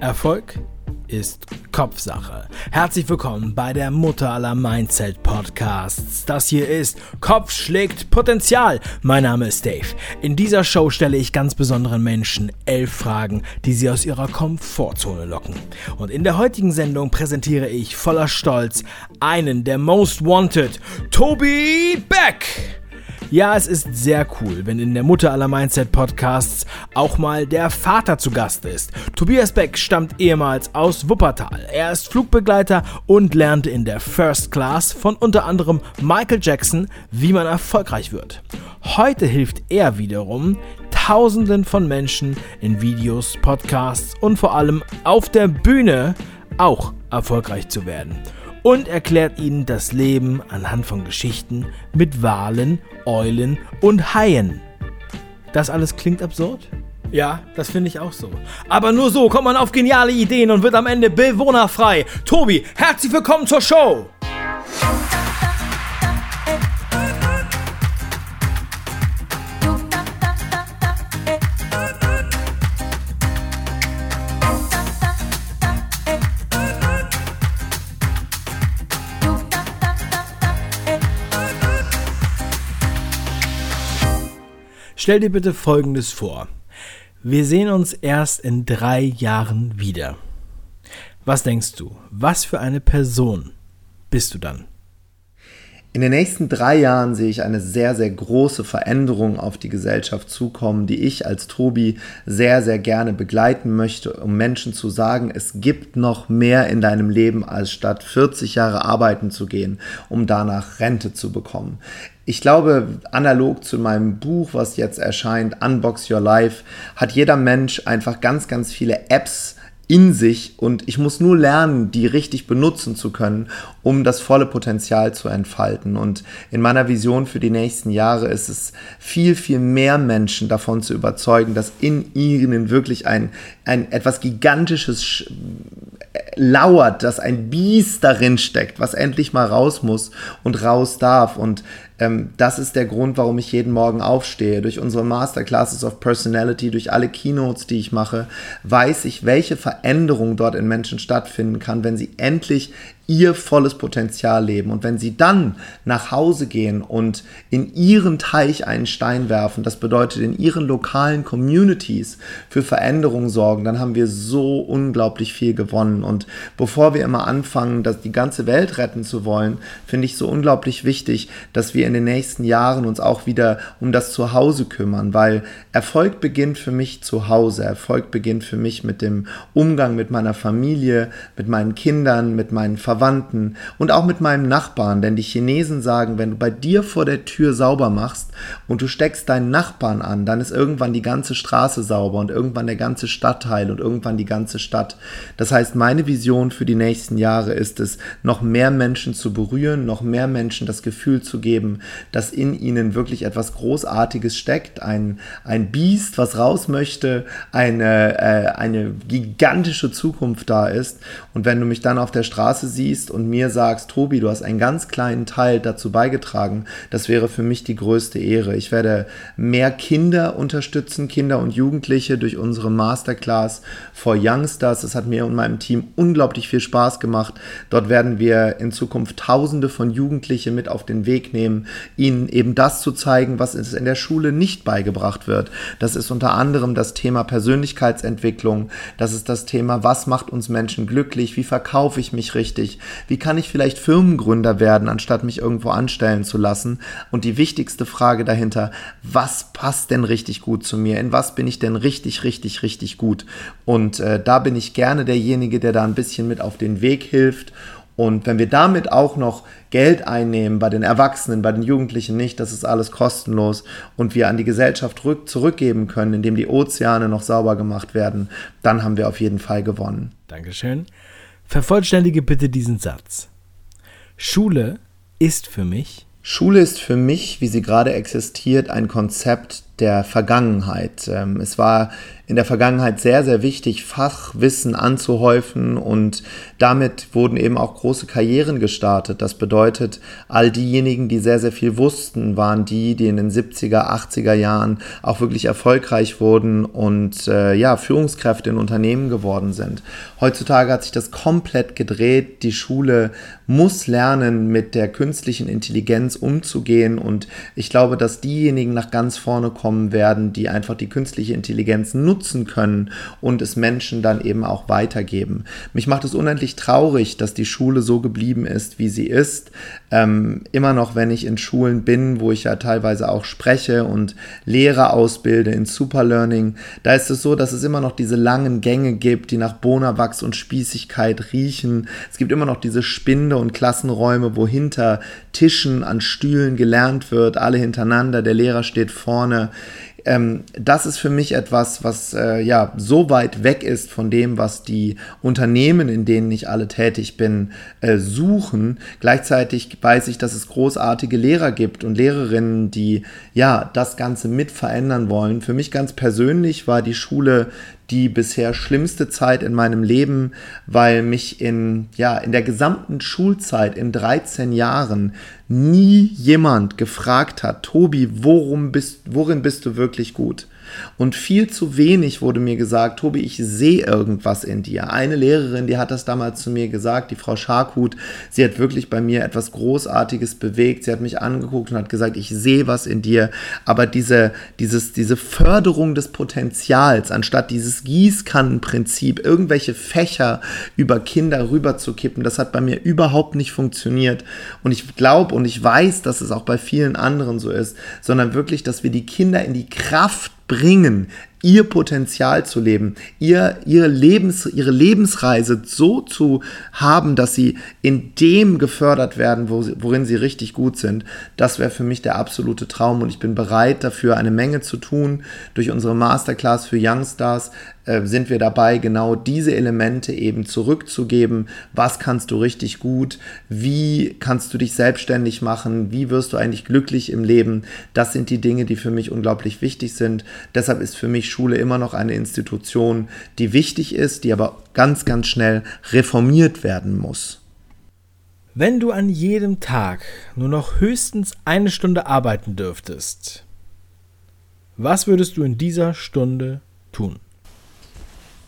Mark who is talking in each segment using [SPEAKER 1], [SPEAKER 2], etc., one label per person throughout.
[SPEAKER 1] Erfolg ist Kopfsache. Herzlich willkommen bei der Mutter aller Mindset Podcasts. Das hier ist Kopf schlägt Potenzial. Mein Name ist Dave. In dieser Show stelle ich ganz besonderen Menschen elf Fragen, die sie aus ihrer Komfortzone locken. Und in der heutigen Sendung präsentiere ich voller Stolz einen der Most Wanted, Toby Beck. Ja, es ist sehr cool, wenn in der Mutter aller Mindset Podcasts auch mal der Vater zu Gast ist. Tobias Beck stammt ehemals aus Wuppertal. Er ist Flugbegleiter und lernte in der First Class von unter anderem Michael Jackson, wie man erfolgreich wird. Heute hilft er wiederum Tausenden von Menschen in Videos, Podcasts und vor allem auf der Bühne auch erfolgreich zu werden und erklärt ihnen das Leben anhand von Geschichten mit Walen, Eulen und Haien. Das alles klingt absurd? Ja, das finde ich auch so. Aber nur so kommt man auf geniale Ideen und wird am Ende bewohnerfrei. Tobi, herzlich willkommen zur Show! Stell dir bitte Folgendes vor. Wir sehen uns erst in drei Jahren wieder. Was denkst du? Was für eine Person bist du dann?
[SPEAKER 2] In den nächsten drei Jahren sehe ich eine sehr, sehr große Veränderung auf die Gesellschaft zukommen, die ich als Tobi sehr, sehr gerne begleiten möchte, um Menschen zu sagen, es gibt noch mehr in deinem Leben, als statt 40 Jahre arbeiten zu gehen, um danach Rente zu bekommen. Ich glaube, analog zu meinem Buch, was jetzt erscheint, Unbox Your Life, hat jeder Mensch einfach ganz, ganz viele Apps, in sich und ich muss nur lernen, die richtig benutzen zu können, um das volle Potenzial zu entfalten. Und in meiner Vision für die nächsten Jahre ist es viel, viel mehr Menschen davon zu überzeugen, dass in ihnen wirklich ein, ein etwas Gigantisches lauert, dass ein Biest darin steckt, was endlich mal raus muss und raus darf. Und ähm, das ist der Grund, warum ich jeden Morgen aufstehe. Durch unsere Masterclasses of Personality, durch alle Keynotes, die ich mache, weiß ich, welche Veränderung dort in Menschen stattfinden kann, wenn sie endlich ihr volles Potenzial leben. Und wenn sie dann nach Hause gehen und in ihren Teich einen Stein werfen, das bedeutet in ihren lokalen Communities für Veränderungen sorgen, dann haben wir so unglaublich viel gewonnen. Und bevor wir immer anfangen, dass die ganze Welt retten zu wollen, finde ich so unglaublich wichtig, dass wir in den nächsten Jahren uns auch wieder um das Zuhause kümmern, weil Erfolg beginnt für mich zu Hause. Erfolg beginnt für mich mit dem Umgang mit meiner Familie, mit meinen Kindern, mit meinen Verwandten Verwandten und auch mit meinem Nachbarn, denn die Chinesen sagen, wenn du bei dir vor der Tür sauber machst und du steckst deinen Nachbarn an, dann ist irgendwann die ganze Straße sauber und irgendwann der ganze Stadtteil und irgendwann die ganze Stadt. Das heißt, meine Vision für die nächsten Jahre ist es, noch mehr Menschen zu berühren, noch mehr Menschen das Gefühl zu geben, dass in ihnen wirklich etwas Großartiges steckt, ein, ein Biest, was raus möchte, eine, äh, eine gigantische Zukunft da ist. Und wenn du mich dann auf der Straße siehst, siehst und mir sagst, Tobi, du hast einen ganz kleinen Teil dazu beigetragen, das wäre für mich die größte Ehre. Ich werde mehr Kinder unterstützen, Kinder und Jugendliche durch unsere Masterclass for Youngsters. Das hat mir und meinem Team unglaublich viel Spaß gemacht. Dort werden wir in Zukunft Tausende von Jugendlichen mit auf den Weg nehmen, ihnen eben das zu zeigen, was in der Schule nicht beigebracht wird. Das ist unter anderem das Thema Persönlichkeitsentwicklung. Das ist das Thema, was macht uns Menschen glücklich? Wie verkaufe ich mich richtig? Wie kann ich vielleicht Firmengründer werden, anstatt mich irgendwo anstellen zu lassen? Und die wichtigste Frage dahinter, was passt denn richtig gut zu mir? In was bin ich denn richtig, richtig, richtig gut? Und äh, da bin ich gerne derjenige, der da ein bisschen mit auf den Weg hilft. Und wenn wir damit auch noch Geld einnehmen, bei den Erwachsenen, bei den Jugendlichen nicht, das ist alles kostenlos und wir an die Gesellschaft rück, zurückgeben können, indem die Ozeane noch sauber gemacht werden, dann haben wir auf jeden Fall gewonnen.
[SPEAKER 1] Dankeschön. Vervollständige bitte diesen Satz. Schule ist für mich.
[SPEAKER 2] Schule ist für mich, wie sie gerade existiert, ein Konzept, der Vergangenheit. Ähm, es war in der Vergangenheit sehr, sehr wichtig, Fachwissen anzuhäufen und damit wurden eben auch große Karrieren gestartet. Das bedeutet, all diejenigen, die sehr, sehr viel wussten, waren die, die in den 70er, 80er Jahren auch wirklich erfolgreich wurden und äh, ja, Führungskräfte in Unternehmen geworden sind. Heutzutage hat sich das komplett gedreht. Die Schule muss lernen, mit der künstlichen Intelligenz umzugehen und ich glaube, dass diejenigen nach ganz vorne kommen werden, die einfach die künstliche Intelligenz nutzen nutzen können und es Menschen dann eben auch weitergeben. Mich macht es unendlich traurig, dass die Schule so geblieben ist, wie sie ist. Ähm, immer noch, wenn ich in Schulen bin, wo ich ja teilweise auch spreche und Lehrer ausbilde in Superlearning, da ist es so, dass es immer noch diese langen Gänge gibt, die nach Bonawachs und Spießigkeit riechen. Es gibt immer noch diese Spinde und Klassenräume, wo hinter Tischen an Stühlen gelernt wird, alle hintereinander, der Lehrer steht vorne ähm, das ist für mich etwas, was äh, ja so weit weg ist von dem, was die Unternehmen, in denen ich alle tätig bin, äh, suchen. Gleichzeitig weiß ich, dass es großartige Lehrer gibt und Lehrerinnen, die ja das Ganze mit verändern wollen. Für mich ganz persönlich war die Schule die bisher schlimmste Zeit in meinem Leben, weil mich in, ja, in der gesamten Schulzeit in 13 Jahren nie jemand gefragt hat, Tobi, worum bist, worin bist du wirklich gut? Und viel zu wenig wurde mir gesagt, Tobi, ich sehe irgendwas in dir. Eine Lehrerin, die hat das damals zu mir gesagt, die Frau Scharkut, sie hat wirklich bei mir etwas Großartiges bewegt. Sie hat mich angeguckt und hat gesagt, ich sehe was in dir. Aber diese, dieses, diese Förderung des Potenzials, anstatt dieses Gießkannenprinzip, irgendwelche Fächer über Kinder rüberzukippen, das hat bei mir überhaupt nicht funktioniert. Und ich glaube und ich weiß, dass es auch bei vielen anderen so ist, sondern wirklich, dass wir die Kinder in die Kraft bringen, ihr Potenzial zu leben, ihr, ihre, Lebens, ihre Lebensreise so zu haben, dass sie in dem gefördert werden, wo sie, worin sie richtig gut sind, das wäre für mich der absolute Traum und ich bin bereit dafür eine Menge zu tun. Durch unsere Masterclass für Youngstars äh, sind wir dabei, genau diese Elemente eben zurückzugeben. Was kannst du richtig gut? Wie kannst du dich selbstständig machen? Wie wirst du eigentlich glücklich im Leben? Das sind die Dinge, die für mich unglaublich wichtig sind. Deshalb ist für mich Schule immer noch eine Institution, die wichtig ist, die aber ganz, ganz schnell reformiert werden muss.
[SPEAKER 1] Wenn du an jedem Tag nur noch höchstens eine Stunde arbeiten dürftest, was würdest du in dieser Stunde tun?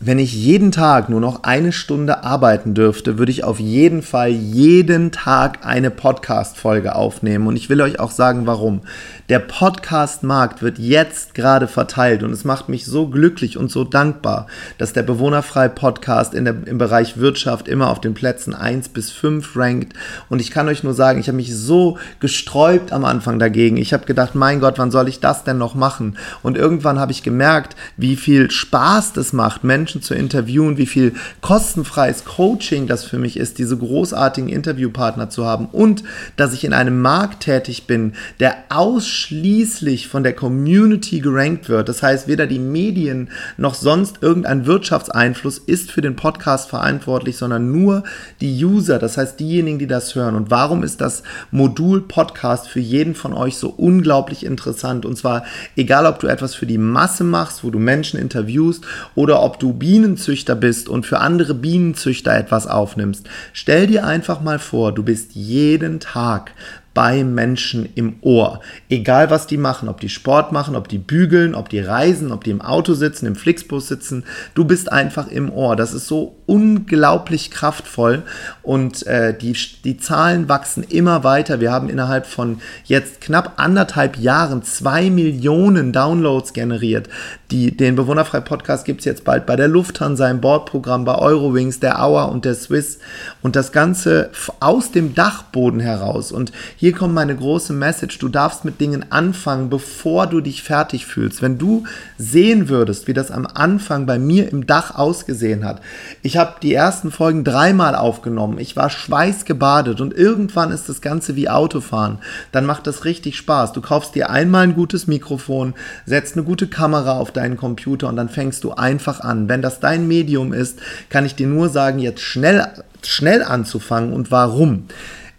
[SPEAKER 2] Wenn ich jeden Tag nur noch eine Stunde arbeiten dürfte, würde ich auf jeden Fall jeden Tag eine Podcast-Folge aufnehmen. Und ich will euch auch sagen, warum. Der Podcast-Markt wird jetzt gerade verteilt und es macht mich so glücklich und so dankbar, dass der Bewohnerfrei Podcast in der, im Bereich Wirtschaft immer auf den Plätzen 1 bis 5 rankt. Und ich kann euch nur sagen, ich habe mich so gesträubt am Anfang dagegen. Ich habe gedacht, mein Gott, wann soll ich das denn noch machen? Und irgendwann habe ich gemerkt, wie viel Spaß das macht, Menschen Menschen zu interviewen, wie viel kostenfreies Coaching das für mich ist, diese großartigen Interviewpartner zu haben und dass ich in einem Markt tätig bin, der ausschließlich von der Community gerankt wird. Das heißt, weder die Medien noch sonst irgendein Wirtschaftseinfluss ist für den Podcast verantwortlich, sondern nur die User, das heißt diejenigen, die das hören. Und warum ist das Modul Podcast für jeden von euch so unglaublich interessant? Und zwar egal, ob du etwas für die Masse machst, wo du Menschen interviewst oder ob du Bienenzüchter bist und für andere Bienenzüchter etwas aufnimmst, stell dir einfach mal vor, du bist jeden Tag bei Menschen im Ohr. Egal was die machen, ob die Sport machen, ob die bügeln, ob die reisen, ob die im Auto sitzen, im Flixbus sitzen, du bist einfach im Ohr. Das ist so unglaublich kraftvoll und äh, die, die Zahlen wachsen immer weiter. Wir haben innerhalb von jetzt knapp anderthalb Jahren zwei Millionen Downloads generiert. Die, den Bewohnerfrei Podcast gibt es jetzt bald bei der Lufthansa im Bordprogramm, bei Eurowings, der Auer und der Swiss und das Ganze aus dem Dachboden heraus. Und hier kommt meine große Message. Du darfst mit Dingen anfangen, bevor du dich fertig fühlst. Wenn du sehen würdest, wie das am Anfang bei mir im Dach ausgesehen hat. Ich habe die ersten Folgen dreimal aufgenommen. Ich war schweißgebadet und irgendwann ist das Ganze wie Autofahren. Dann macht das richtig Spaß. Du kaufst dir einmal ein gutes Mikrofon, setzt eine gute Kamera auf deinen Computer und dann fängst du einfach an. Wenn das dein Medium ist, kann ich dir nur sagen, jetzt schnell, schnell anzufangen und warum.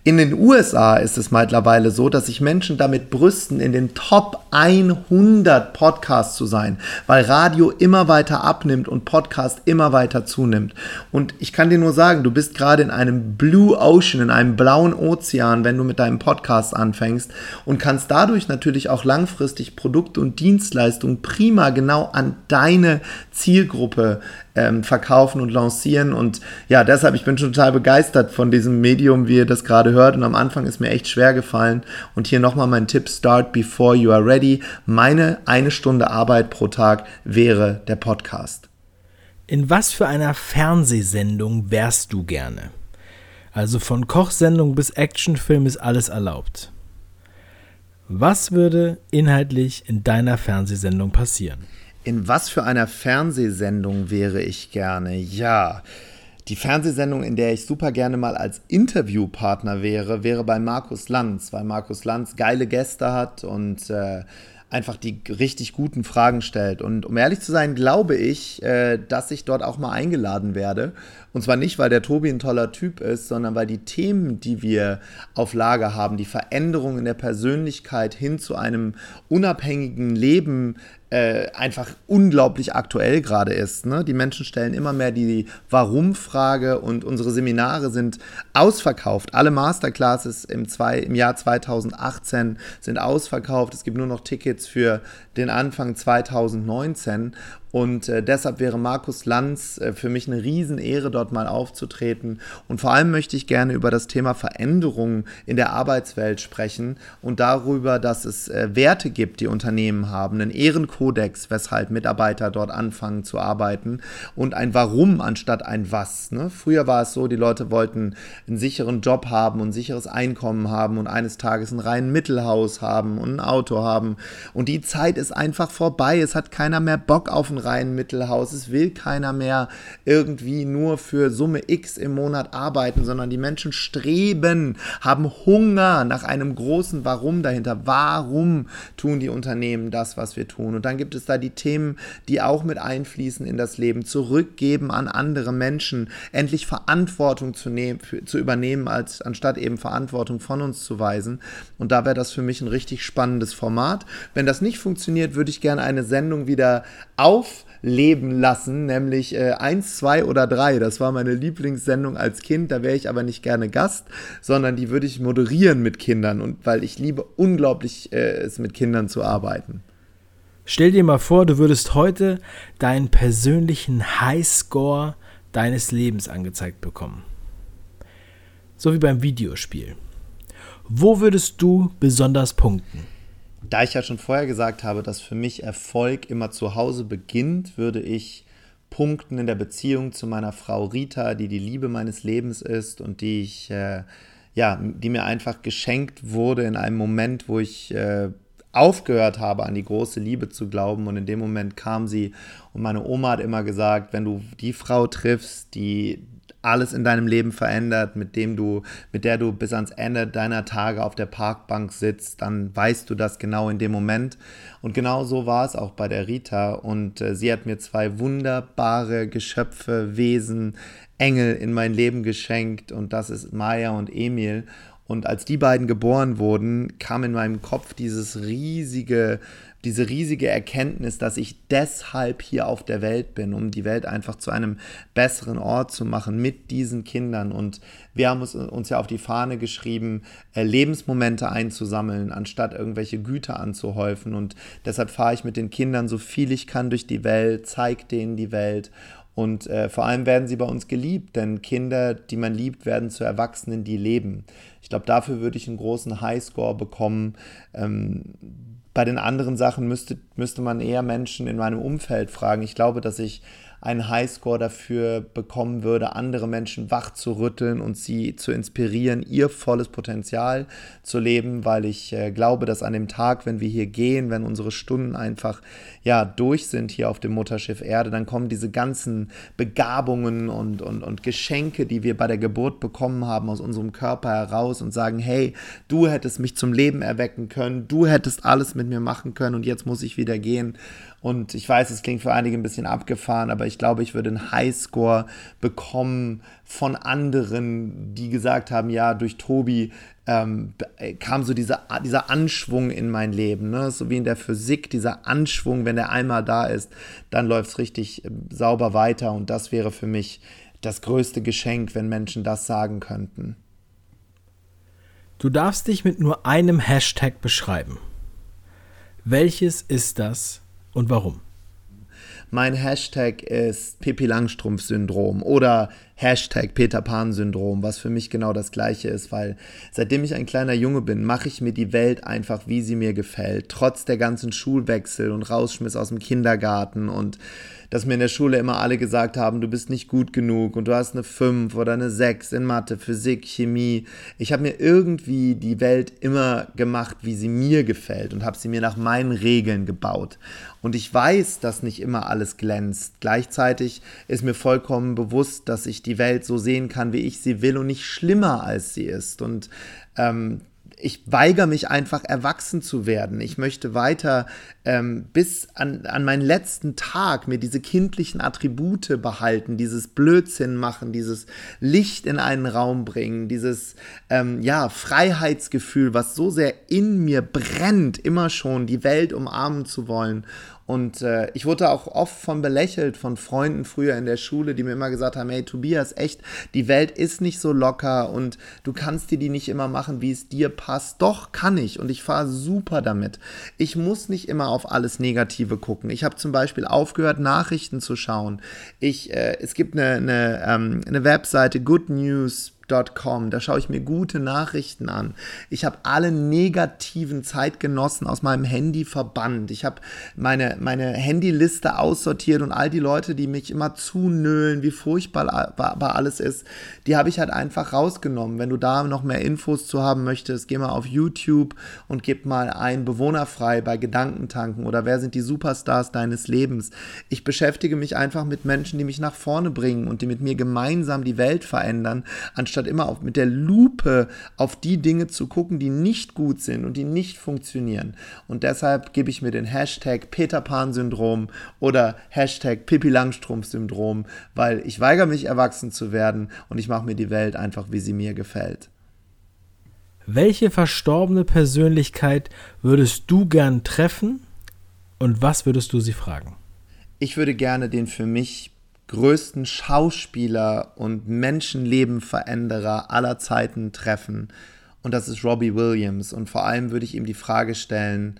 [SPEAKER 2] In den USA ist es mittlerweile so, dass sich Menschen damit brüsten, in den Top 100 Podcasts zu sein, weil Radio immer weiter abnimmt und Podcast immer weiter zunimmt. Und ich kann dir nur sagen, du bist gerade in einem Blue Ocean, in einem blauen Ozean, wenn du mit deinem Podcast anfängst und kannst dadurch natürlich auch langfristig Produkte und Dienstleistungen prima genau an deine Zielgruppe ähm, verkaufen und lancieren. Und ja, deshalb, ich bin schon total begeistert von diesem Medium, wie ihr das gerade hört. Und am Anfang ist mir echt schwer gefallen. Und hier nochmal mein Tipp: Start before you are ready. Meine eine Stunde Arbeit pro Tag wäre der Podcast.
[SPEAKER 1] In was für einer Fernsehsendung wärst du gerne? Also von Kochsendung bis Actionfilm ist alles erlaubt. Was würde inhaltlich in deiner Fernsehsendung passieren?
[SPEAKER 2] In was für einer Fernsehsendung wäre ich gerne? Ja, die Fernsehsendung, in der ich super gerne mal als Interviewpartner wäre, wäre bei Markus Lanz, weil Markus Lanz geile Gäste hat und äh, einfach die richtig guten Fragen stellt. Und um ehrlich zu sein, glaube ich, äh, dass ich dort auch mal eingeladen werde. Und zwar nicht, weil der Tobi ein toller Typ ist, sondern weil die Themen, die wir auf Lager haben, die Veränderung in der Persönlichkeit hin zu einem unabhängigen Leben äh, einfach unglaublich aktuell gerade ist. Ne? Die Menschen stellen immer mehr die Warum-Frage und unsere Seminare sind ausverkauft. Alle Masterclasses im, zwei, im Jahr 2018 sind ausverkauft. Es gibt nur noch Tickets für den Anfang 2019 und äh, deshalb wäre Markus Lanz äh, für mich eine Riesenehre, dort mal aufzutreten. Und vor allem möchte ich gerne über das Thema Veränderungen in der Arbeitswelt sprechen und darüber, dass es äh, Werte gibt, die Unternehmen haben, einen Ehrenkodex, weshalb Mitarbeiter dort anfangen zu arbeiten und ein Warum anstatt ein Was. Ne? Früher war es so, die Leute wollten einen sicheren Job haben und ein sicheres Einkommen haben und eines Tages ein reinen Mittelhaus haben und ein Auto haben. Und die Zeit ist einfach vorbei. Es hat keiner mehr Bock auf ein reinen Mittelhaus. Es will keiner mehr irgendwie nur für Summe X im Monat arbeiten, sondern die Menschen streben, haben Hunger nach einem großen Warum dahinter. Warum tun die Unternehmen das, was wir tun? Und dann gibt es da die Themen, die auch mit einfließen in das Leben, zurückgeben an andere Menschen, endlich Verantwortung zu, nehmen, zu übernehmen, als anstatt eben Verantwortung von uns zu weisen. Und da wäre das für mich ein richtig spannendes Format. Wenn das nicht funktioniert, würde ich gerne eine Sendung wieder auf aufleben lassen, nämlich äh, 1, 2 oder 3. Das war meine Lieblingssendung als Kind, da wäre ich aber nicht gerne Gast, sondern die würde ich moderieren mit Kindern und weil ich liebe unglaublich äh, es mit Kindern zu arbeiten.
[SPEAKER 1] Stell dir mal vor, du würdest heute deinen persönlichen Highscore deines Lebens angezeigt bekommen. So wie beim Videospiel. Wo würdest du besonders punkten?
[SPEAKER 2] Da ich ja schon vorher gesagt habe, dass für mich Erfolg immer zu Hause beginnt, würde ich punkten in der Beziehung zu meiner Frau Rita, die die Liebe meines Lebens ist und die ich, äh, ja, die mir einfach geschenkt wurde in einem Moment, wo ich äh, aufgehört habe, an die große Liebe zu glauben. Und in dem Moment kam sie und meine Oma hat immer gesagt, wenn du die Frau triffst, die alles in deinem Leben verändert, mit dem du, mit der du bis ans Ende deiner Tage auf der Parkbank sitzt, dann weißt du das genau in dem Moment. Und genau so war es auch bei der Rita. Und äh, sie hat mir zwei wunderbare Geschöpfe, Wesen, Engel in mein Leben geschenkt. Und das ist Maya und Emil. Und als die beiden geboren wurden, kam in meinem Kopf dieses riesige diese riesige Erkenntnis, dass ich deshalb hier auf der Welt bin, um die Welt einfach zu einem besseren Ort zu machen mit diesen Kindern. Und wir haben uns, uns ja auf die Fahne geschrieben, äh, Lebensmomente einzusammeln, anstatt irgendwelche Güter anzuhäufen. Und deshalb fahre ich mit den Kindern so viel ich kann durch die Welt, zeige denen die Welt und äh, vor allem werden sie bei uns geliebt, denn Kinder, die man liebt, werden zu Erwachsenen, die leben. Ich glaube, dafür würde ich einen großen Highscore bekommen. Ähm, bei den anderen Sachen müsste, müsste man eher Menschen in meinem Umfeld fragen. Ich glaube, dass ich einen Highscore dafür bekommen würde, andere Menschen wach zu rütteln und sie zu inspirieren, ihr volles Potenzial zu leben, weil ich äh, glaube, dass an dem Tag, wenn wir hier gehen, wenn unsere Stunden einfach ja durch sind hier auf dem Mutterschiff Erde, dann kommen diese ganzen Begabungen und, und, und Geschenke, die wir bei der Geburt bekommen haben, aus unserem Körper heraus und sagen, hey, du hättest mich zum Leben erwecken können, du hättest alles mit mir machen können und jetzt muss ich wieder gehen. Und ich weiß, es klingt für einige ein bisschen abgefahren, aber ich glaube, ich würde einen Highscore bekommen von anderen, die gesagt haben, ja, durch Tobi ähm, kam so dieser, dieser Anschwung in mein Leben. Ne? So wie in der Physik, dieser Anschwung, wenn der einmal da ist, dann läuft es richtig äh, sauber weiter. Und das wäre für mich das größte Geschenk, wenn Menschen das sagen könnten.
[SPEAKER 1] Du darfst dich mit nur einem Hashtag beschreiben. Welches ist das und warum?
[SPEAKER 2] Mein Hashtag ist Pippi Langstrumpf-Syndrom oder Hashtag Peter Pan-Syndrom, was für mich genau das gleiche ist, weil seitdem ich ein kleiner Junge bin, mache ich mir die Welt einfach, wie sie mir gefällt. Trotz der ganzen Schulwechsel und Rausschmiss aus dem Kindergarten und dass mir in der Schule immer alle gesagt haben, du bist nicht gut genug und du hast eine 5 oder eine 6 in Mathe, Physik, Chemie. Ich habe mir irgendwie die Welt immer gemacht, wie sie mir gefällt und habe sie mir nach meinen Regeln gebaut. Und ich weiß, dass nicht immer alles glänzt. Gleichzeitig ist mir vollkommen bewusst, dass ich die Welt so sehen kann, wie ich sie will und nicht schlimmer als sie ist. Und ähm, ich weigere mich einfach erwachsen zu werden. Ich möchte weiter ähm, bis an, an meinen letzten Tag mir diese kindlichen Attribute behalten, dieses Blödsinn machen, dieses Licht in einen Raum bringen, dieses ähm, ja, Freiheitsgefühl, was so sehr in mir brennt, immer schon die Welt umarmen zu wollen und äh, ich wurde auch oft von belächelt von Freunden früher in der Schule, die mir immer gesagt haben, hey Tobias, echt, die Welt ist nicht so locker und du kannst dir die nicht immer machen, wie es dir passt. Doch, kann ich und ich fahre super damit. Ich muss nicht immer auf alles Negative gucken. Ich habe zum Beispiel aufgehört, Nachrichten zu schauen. Ich, äh, es gibt eine, eine, ähm, eine Webseite, Good News News.com. Da schaue ich mir gute Nachrichten an. Ich habe alle negativen Zeitgenossen aus meinem Handy verbannt. Ich habe meine, meine Handyliste aussortiert und all die Leute, die mich immer zunölen, wie furchtbar alles ist, die habe ich halt einfach rausgenommen. Wenn du da noch mehr Infos zu haben möchtest, geh mal auf YouTube und gib mal ein Bewohnerfrei bei Gedankentanken oder wer sind die Superstars deines Lebens. Ich beschäftige mich einfach mit Menschen, die mich nach vorne bringen und die mit mir gemeinsam die Welt verändern, anstatt anstatt immer auf, mit der Lupe auf die Dinge zu gucken, die nicht gut sind und die nicht funktionieren. Und deshalb gebe ich mir den Hashtag Peter Pan-Syndrom oder Hashtag Pippi Langstrumpf-Syndrom, weil ich weigere mich, erwachsen zu werden und ich mache mir die Welt einfach, wie sie mir gefällt.
[SPEAKER 1] Welche verstorbene Persönlichkeit würdest du gern treffen und was würdest du sie fragen?
[SPEAKER 2] Ich würde gerne den für mich größten Schauspieler und Menschenlebenveränderer aller Zeiten treffen. Und das ist Robbie Williams. Und vor allem würde ich ihm die Frage stellen,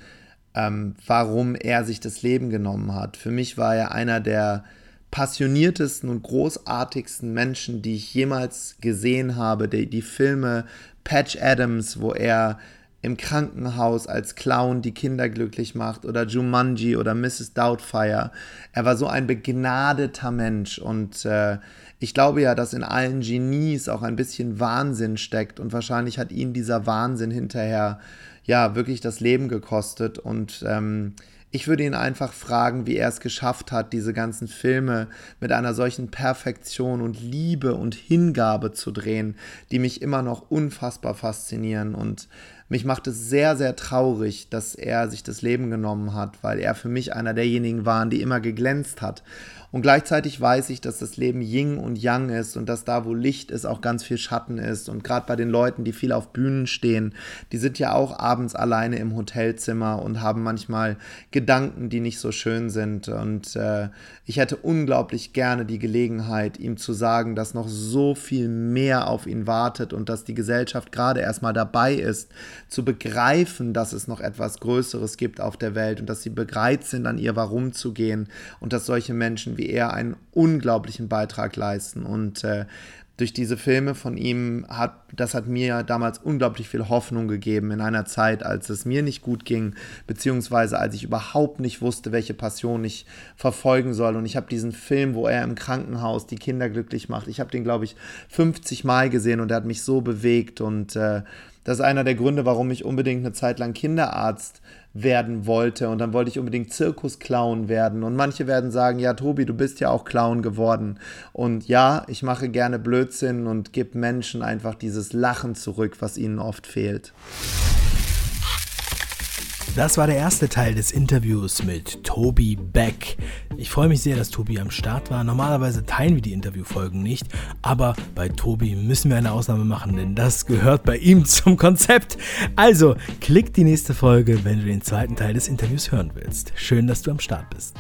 [SPEAKER 2] ähm, warum er sich das Leben genommen hat. Für mich war er einer der passioniertesten und großartigsten Menschen, die ich jemals gesehen habe. Die, die Filme Patch Adams, wo er im Krankenhaus als Clown die Kinder glücklich macht oder Jumanji oder Mrs. Doubtfire. Er war so ein begnadeter Mensch und äh, ich glaube ja, dass in allen Genies auch ein bisschen Wahnsinn steckt und wahrscheinlich hat ihn dieser Wahnsinn hinterher ja wirklich das Leben gekostet und ähm, ich würde ihn einfach fragen, wie er es geschafft hat, diese ganzen Filme mit einer solchen Perfektion und Liebe und Hingabe zu drehen, die mich immer noch unfassbar faszinieren. Und mich macht es sehr, sehr traurig, dass er sich das Leben genommen hat, weil er für mich einer derjenigen war, die immer geglänzt hat. Und gleichzeitig weiß ich, dass das Leben Yin und Yang ist und dass da, wo Licht ist, auch ganz viel Schatten ist. Und gerade bei den Leuten, die viel auf Bühnen stehen, die sind ja auch abends alleine im Hotelzimmer und haben manchmal Gedanken, die nicht so schön sind. Und äh, ich hätte unglaublich gerne die Gelegenheit, ihm zu sagen, dass noch so viel mehr auf ihn wartet und dass die Gesellschaft gerade erstmal dabei ist, zu begreifen, dass es noch etwas Größeres gibt auf der Welt und dass sie bereit sind, an ihr Warum zu gehen und dass solche Menschen wie er einen unglaublichen Beitrag leisten. Und äh, durch diese Filme von ihm hat, das hat mir damals unglaublich viel Hoffnung gegeben in einer Zeit, als es mir nicht gut ging, beziehungsweise als ich überhaupt nicht wusste, welche Passion ich verfolgen soll. Und ich habe diesen Film, wo er im Krankenhaus die Kinder glücklich macht, ich habe den, glaube ich, 50 Mal gesehen und er hat mich so bewegt und äh, das ist einer der Gründe, warum ich unbedingt eine Zeit lang Kinderarzt werden wollte. Und dann wollte ich unbedingt Zirkusclown werden. Und manche werden sagen, ja, Tobi, du bist ja auch Clown geworden. Und ja, ich mache gerne Blödsinn und gebe Menschen einfach dieses Lachen zurück, was ihnen oft fehlt.
[SPEAKER 1] Das war der erste Teil des Interviews mit Tobi Beck. Ich freue mich sehr, dass Tobi am Start war. Normalerweise teilen wir die Interviewfolgen nicht, aber bei Tobi müssen wir eine Ausnahme machen, denn das gehört bei ihm zum Konzept. Also, klick die nächste Folge, wenn du den zweiten Teil des Interviews hören willst. Schön, dass du am Start bist.